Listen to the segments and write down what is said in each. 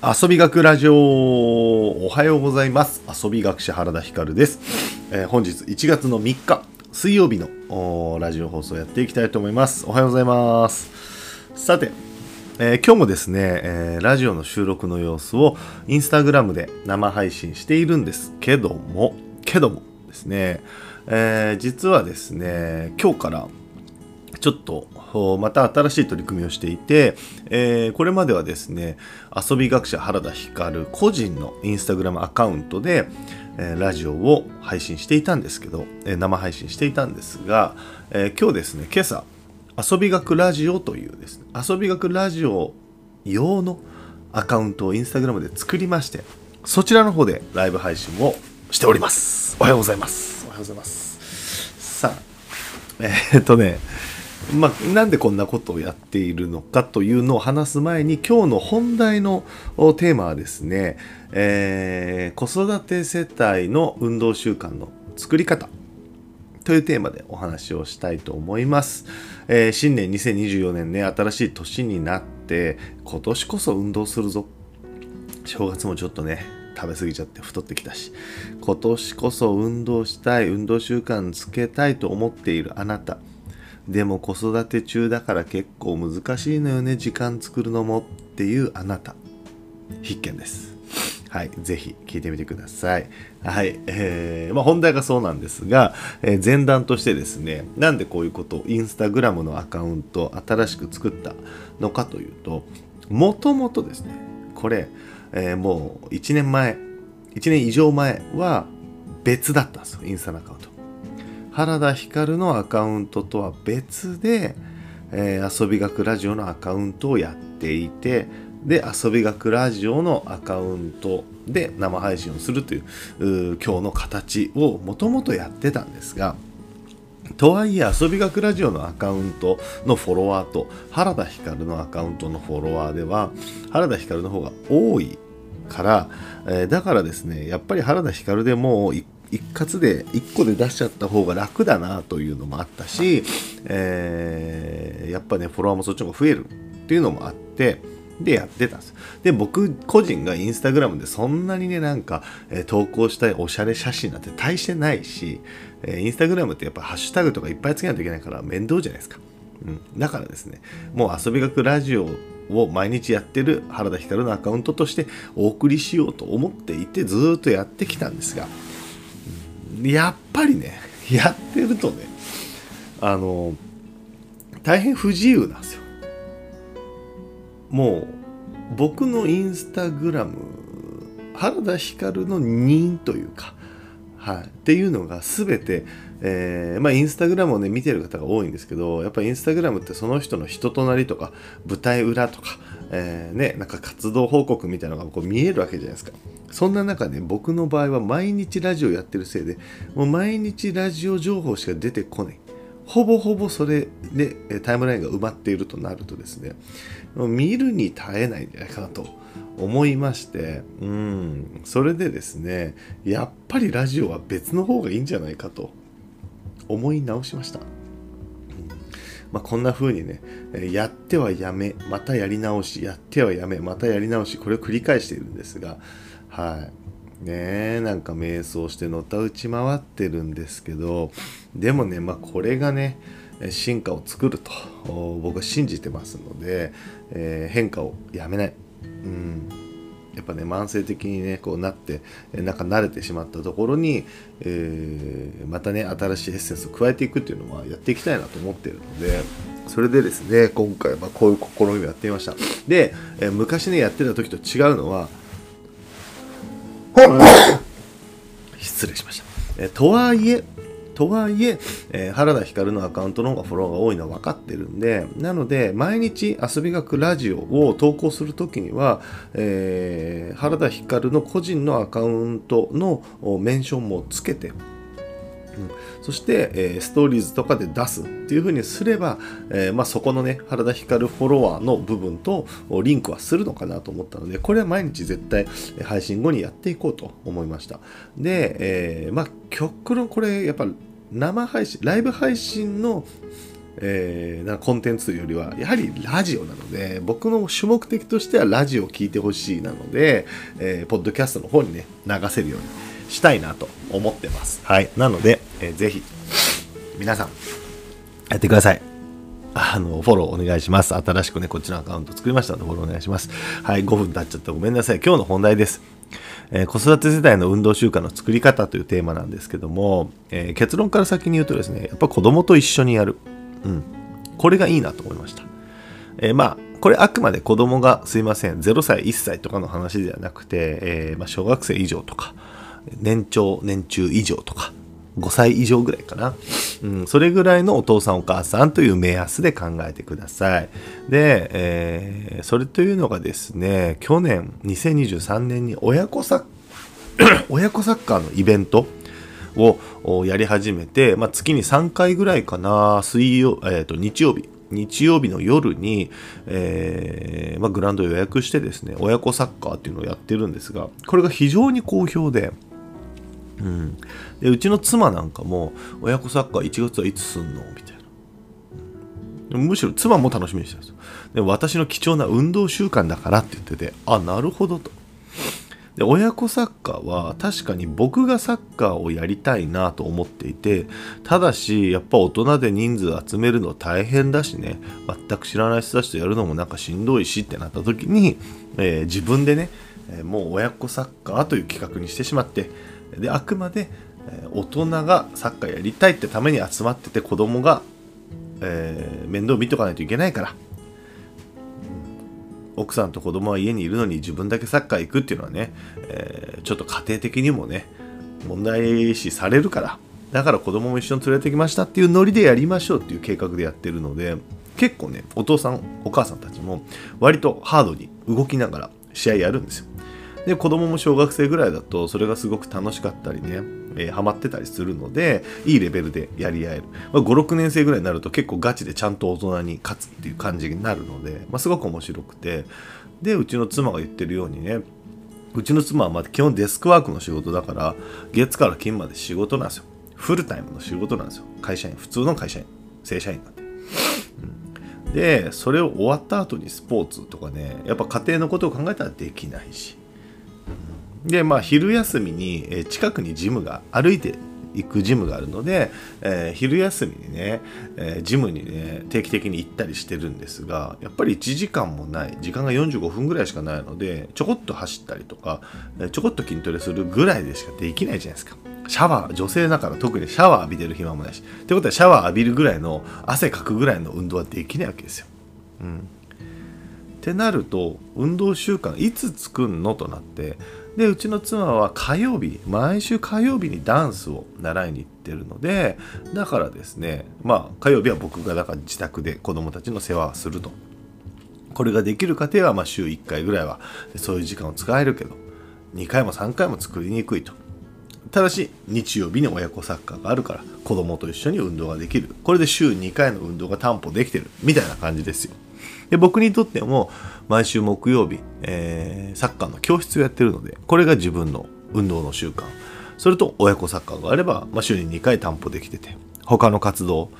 遊び学ラジオおはようございます。遊び学者原田光です、えー、本日1月の3日水曜日のラジオ放送やっていきたいと思います。おはようございます。さて、えー、今日もですね、えー、ラジオの収録の様子をインスタグラムで生配信しているんです。けどもけどもですね、え実はですね今日からちょっとまた新しい取り組みをしていて、えー、これまではですね遊び学者原田光個人のインスタグラムアカウントで、えー、ラジオを配信していたんですけど、えー、生配信していたんですが、え今日ですね今朝遊び学ラジオというですね遊び学ラジオ用のアカウントをインスタグラムで作りましてそちらの方でライブ配信をしております。おはようございます。おはようございます。さあえー、っとねまあ、なんでこんなことをやっているのかというのを話す前に今日の本題のテーマはですね、えー、子育て世帯の運動習慣の作り方というテーマでお話をしたいと思います。えー、新年2024年ね、新しい年になって、今年こそ運動するぞ。正月もちょっとね、食べ過ぎちゃって太ってきたし、今年こそ運動したい、運動習慣つけたいと思っているあなた。でも子育て中だから結構難しいのよね時間作るのもっていうあなた。必見です。はいぜひ聞いてみてください。はいえー、まあ、本題がそうなんですが、えー、前段としてですねなんでこういうことをインスタグラムのアカウントを新しく作ったのかというともともとですねこれ、えー、もう1年前1年以上前は別だったんですよインスタのアカウント。原田光のアカウントとは別で、えー、遊び学ラジオのアカウントをやっていてで遊び学ラジオのアカウントで生配信をするという今日の形をもともとやってたんですがとはいえ遊び学ラジオのアカウントのフォロワーと原田光のアカウントのフォロワーでは原田光の方が多いから、えー、だからですねやっぱり原田光でもう1一括で1個で出しちゃった方が楽だなというのもあったし、えー、やっぱねフォロワーもそっちの方が増えるっていうのもあってでやってたんです。で僕個人がインスタグラムでそんなにねなんか、えー、投稿したいおしゃれ写真なんて大してないし、えー、インスタグラムってやっぱハッシュタグとかいっぱいつけないといけないから面倒じゃないですか、うん、だからですねもう遊び学ラジオを毎日やってる原田光のアカウントとしてお送りしようと思っていてずっとやってきたんですがやっぱりね やってるとねあの大変不自由なんですよ。もう僕のインスタグラム原田光の任というか、はい、っていうのが全て、えー、まあインスタグラムをね見てる方が多いんですけどやっぱりインスタグラムってその人の人となりとか舞台裏とか、えー、ねなんか活動報告みたいなのがこう見えるわけじゃないですか。そんな中で、ね、僕の場合は毎日ラジオやってるせいでもう毎日ラジオ情報しか出てこない。ほぼほぼそれでタイムラインが埋まっているとなるとですね見るに耐えないんじゃないかなと思いましてうんそれでですねやっぱりラジオは別の方がいいんじゃないかと思い直しました。まあ、こんな風にね、やってはやめ、またやり直し、やってはやめ、またやり直し、これを繰り返しているんですが、はい。ねなんか瞑想してのたうち回ってるんですけど、でもね、まあこれがね、進化を作ると僕は信じてますので、えー、変化をやめない。うんやっぱね慢性的にねこうなってなんか慣れてしまったところに、えー、またね新しいエッセンスを加えていくっていうのはやっていきたいなと思ってるのでそれでですね今回はこういう試みをやってみましたで、えー、昔ねやってた時と違うのは 失礼しました、えとはいえとはいええー、原田光のアカウントの方がフォロワーが多いのは分かってるんで、なので、毎日遊び学ラジオを投稿する時には、えー、原田光の個人のアカウントのメンションもつけて、うん、そして、えー、ストーリーズとかで出すっていう風にすれば、えー、まあ、そこのね、原田光フォロワーの部分とリンクはするのかなと思ったので、これは毎日絶対配信後にやっていこうと思いました。で、えー、まあ、極論これ、やっぱ生配信、ライブ配信のえー、なコンテンツよりはやはりラジオなので僕の主目的としてはラジオを聴いてほしいなので、えー、ポッドキャストの方にね流せるようにしたいなと思ってますはいなので、えー、ぜひ皆さんやってくださいあの、フォローお願いします。新しくね、こっちのアカウント作りましたので、フォローお願いします。はい、5分経っちゃったごめんなさい。今日の本題です。えー、子育て世代の運動習慣の作り方というテーマなんですけども、えー、結論から先に言うとですね、やっぱ子供と一緒にやる。うん。これがいいなと思いました。えー、まあ、これあくまで子供がすいません、0歳、1歳とかの話ではなくて、えまあ、小学生以上とか、年長、年中以上とか、5歳以上ぐらいかな。うん、それぐらいのお父さんお母さんという目安で考えてください。で、えー、それというのがですね、去年2023年に親子サッ 親子サッカーのイベントをやり始めて、まあ、月に3回ぐらいかな、水曜、えー、と日曜日、日曜日の夜に、えーまあ、グラウンド予約してですね、親子サッカーっていうのをやってるんですが、これが非常に好評で、うん、でうちの妻なんかも親子サッカー1月はいつすんの？みたいな、うん、むしろ妻も楽しみにしてるんですよ。で私の貴重な運動習慣だからって言っててあなるほどと。で親子サッカーは確かに僕がサッカーをやりたいなと思っていてただしやっぱ大人で人数集めるの大変だしね。全く知らない人たちとやるのもなんかしんどいしってなった時に、えー、自分でね、もう親子サッカーという企画にしてしまってであくまで大人がサッカーやりたいってために集まってて子供が、えー、面倒見とかないといけないから、うん、奥さんと子供は家にいるのに自分だけサッカー行くっていうのはね、えー、ちょっと家庭的にもね問題視されるから。だから子供も一緒に連れてきましたっていうノリでやりましょうっていう計画でやってるので結構ねお父さんお母さんたちも割とハードに動きながら試合やるんですよ。で子供も小学生ぐらいだとそれがすごく楽しかったりね、えー、ハマってたりするのでいいレベルでやり合える、まあ、56年生ぐらいになると結構ガチでちゃんと大人に勝つっていう感じになるので、まあ、すごく面白くて。でうちの妻が言ってるようにねうちの妻はま基本デスクワークの仕事だから月から金まで仕事なんですよ。フルタイムの仕事なんですよ。会社員普通の会社員正社員なんで、でそれを終わった後にスポーツとかねやっぱ家庭のことを考えたらできないし。でまあ昼休みに、え近くにジムが歩いて行くジムがあるので、えー、昼休みにね、えー、ジムにね定期的に行ったりしてるんですがやっぱり1時間もない。時間が45分ぐらいしかないのでちょこっと走ったりとかちょこっと筋トレするぐらいでしかできないじゃないですか。シャワー女性だから特にシャワー浴びてる暇もないし。ってことはシャワー浴びるぐらいの汗かくぐらいの運動はできないわけですよ、うん、ってなると運動習慣いつ作るのとなってでうちの妻は火曜日毎週火曜日にダンスを習いに行ってるのでだからですねまあ火曜日は僕がだから自宅で子供たちの世話をすると。これができる家庭はま週1回ぐらいはそういう時間を使えるけど2回も3回も作りにくいとただし日曜日に親子サッカーがあるから子供と一緒に運動ができる。これで週2回の運動が担保できてるみたいな感じですよ。で僕にとっても毎週木曜日、えー、サッカーの教室をやってるのでこれが自分の運動の習慣。それと親子サッカーがあれば、まあ、週に2回担保できてて他の活動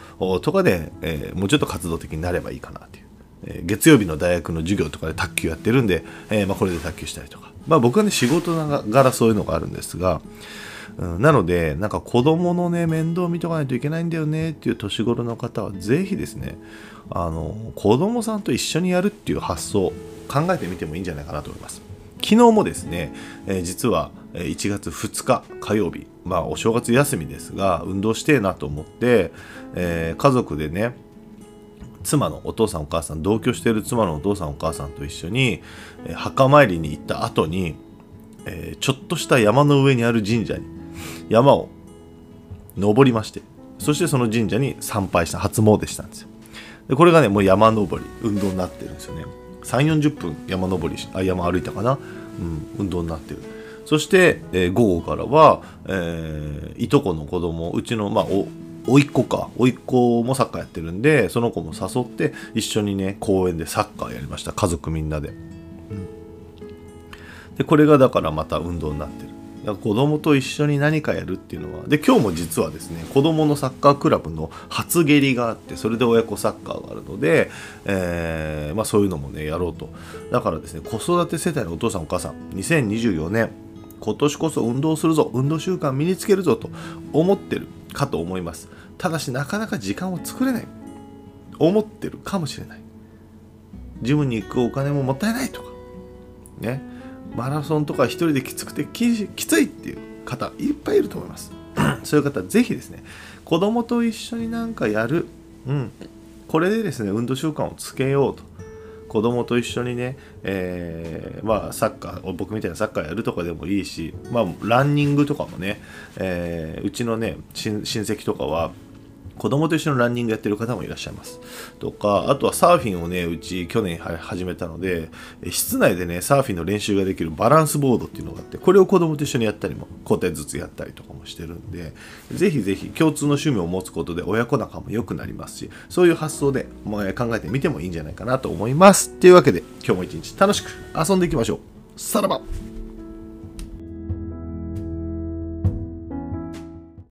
とかで、えー、もうちょっと活動的になればいいかなっていう、えー、月曜日の大学の授業とかで卓球やってるんで、えまあ、これで卓球したりとか、まあ、僕はね仕事ながらそういうのがあるんですがうん、なので、なんか子供のね、面倒を見とかないといけないんだよねっていう年頃の方は、ぜひですね、あの、子供さんと一緒にやるっていう発想、考えてみてもいいんじゃないかなと思います。昨日もですね、えー、実は1月2日火曜日、まあお正月休みですが、運動してえなと思って、えー、家族でね、妻のお父さんお母さん同居している妻のお父さんお母さんと一緒に、墓参りに行った後に、え、ちょっとした山の上にある神社に山を登りましてそしてその神社に参拝した初詣したんですよ。でこれがねもう山登り運動になってるんですよね。3 4 0分山登りあ山歩いたかな、うん、運動になってる。そして、えー、午後からは、えー、いとこの子供うちの、まあ、お甥っ子か。甥っ子もサッカーやってるんでその子も誘って一緒にね公園でサッカーやりました。家族みんなで,、うん、でこれがだからまた運動になってる。だから子供と一緒に何かやるっていうのはで今日も実はですね子供のサッカークラブの初蹴りがあってそれで親子サッカーがあるので、えーまあ、そういうのもねやろうと。だからですね子育て世帯のお父さんお母さん2024年今年こそ運動するぞ運動習慣身につけるぞと思ってるかと思います。ただしなかなか時間を作れない。思ってるかもしれない。ジムに行くお金ももったいないとか。ね。マラソンとか一人できつくてききついっていう方いっぱいいると思います。そういう方ぜひですね子供と一緒になんかやるうんこれでですね運動習慣をつけようと。子供と一緒にね、えー、まあサッカー僕みたいなサッカーやるとかでもいいしまあランニングとかもね、えー、うちのね親戚とかは子供と一緒にランニングやってる方もいらっしゃいます。とか、あとはサーフィンをね、うち去年始めたので、室内でね、サーフィンの練習ができるバランスボードっていうのがあって、これを子供と一緒にやったりも、交代ずつやったりとかもしてるんで、ぜひぜひ共通の趣味を持つことで親子仲も良くなりますし、そういう発想で考えてみてもいいんじゃないかなと思います。というわけで、今日も一日楽しく遊んでいきましょう。さらば